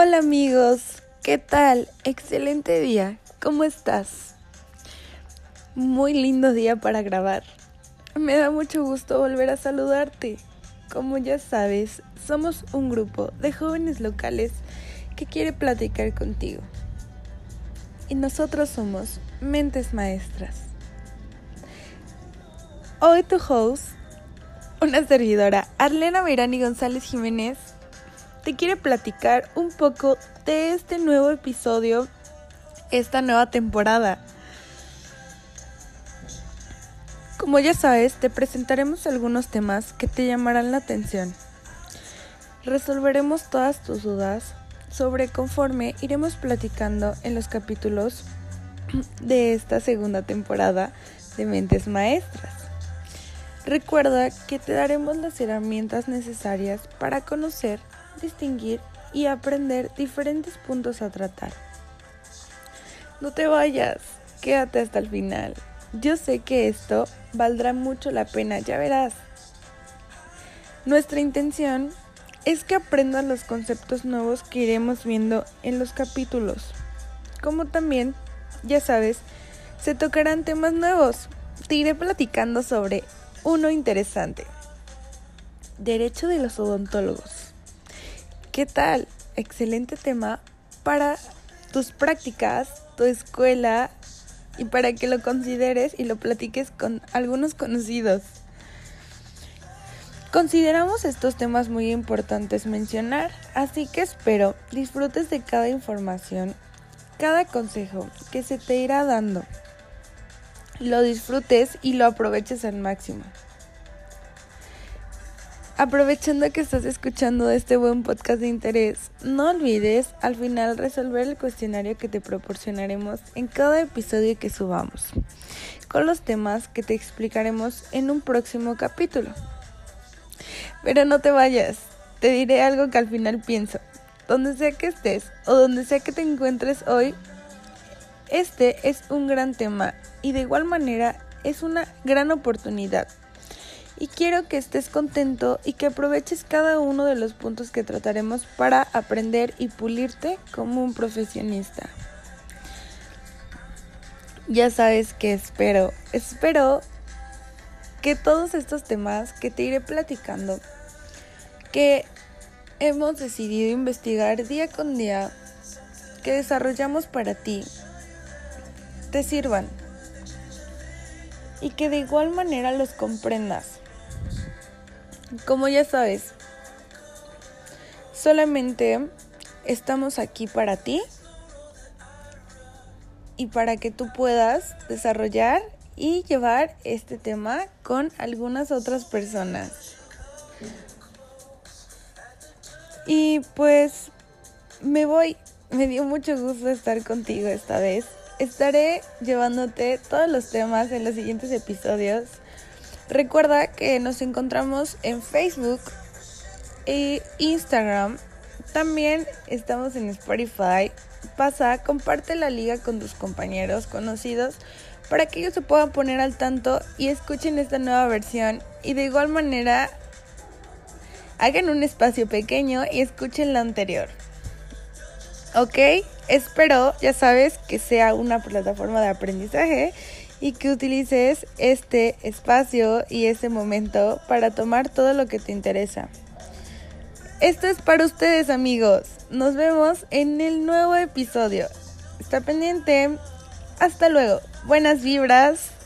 Hola amigos, ¿qué tal? Excelente día, ¿cómo estás? Muy lindo día para grabar. Me da mucho gusto volver a saludarte. Como ya sabes, somos un grupo de jóvenes locales que quiere platicar contigo. Y nosotros somos Mentes Maestras. Hoy tu host, una servidora, Arlena Mirani González Jiménez, te quiere platicar un poco de este nuevo episodio, esta nueva temporada. Como ya sabes, te presentaremos algunos temas que te llamarán la atención. Resolveremos todas tus dudas sobre conforme iremos platicando en los capítulos de esta segunda temporada de Mentes Maestras. Recuerda que te daremos las herramientas necesarias para conocer distinguir y aprender diferentes puntos a tratar. No te vayas, quédate hasta el final. Yo sé que esto valdrá mucho la pena, ya verás. Nuestra intención es que aprendas los conceptos nuevos que iremos viendo en los capítulos. Como también, ya sabes, se tocarán temas nuevos. Te iré platicando sobre uno interesante. Derecho de los odontólogos. ¿Qué tal? Excelente tema para tus prácticas, tu escuela y para que lo consideres y lo platiques con algunos conocidos. Consideramos estos temas muy importantes mencionar, así que espero disfrutes de cada información, cada consejo que se te irá dando. Lo disfrutes y lo aproveches al máximo. Aprovechando que estás escuchando este buen podcast de interés, no olvides al final resolver el cuestionario que te proporcionaremos en cada episodio que subamos, con los temas que te explicaremos en un próximo capítulo. Pero no te vayas, te diré algo que al final pienso. Donde sea que estés o donde sea que te encuentres hoy, este es un gran tema y de igual manera es una gran oportunidad y quiero que estés contento y que aproveches cada uno de los puntos que trataremos para aprender y pulirte como un profesionista. Ya sabes que espero, espero que todos estos temas que te iré platicando, que hemos decidido investigar día con día, que desarrollamos para ti, te sirvan y que de igual manera los comprendas como ya sabes, solamente estamos aquí para ti y para que tú puedas desarrollar y llevar este tema con algunas otras personas. Y pues me voy, me dio mucho gusto estar contigo esta vez. Estaré llevándote todos los temas en los siguientes episodios. Recuerda que nos encontramos en Facebook e Instagram. También estamos en Spotify. Pasa, comparte la liga con tus compañeros conocidos para que ellos se puedan poner al tanto y escuchen esta nueva versión. Y de igual manera, hagan un espacio pequeño y escuchen la anterior. ¿Ok? Espero, ya sabes, que sea una plataforma de aprendizaje y que utilices este espacio y este momento para tomar todo lo que te interesa. Esto es para ustedes amigos. Nos vemos en el nuevo episodio. Está pendiente. Hasta luego. Buenas vibras.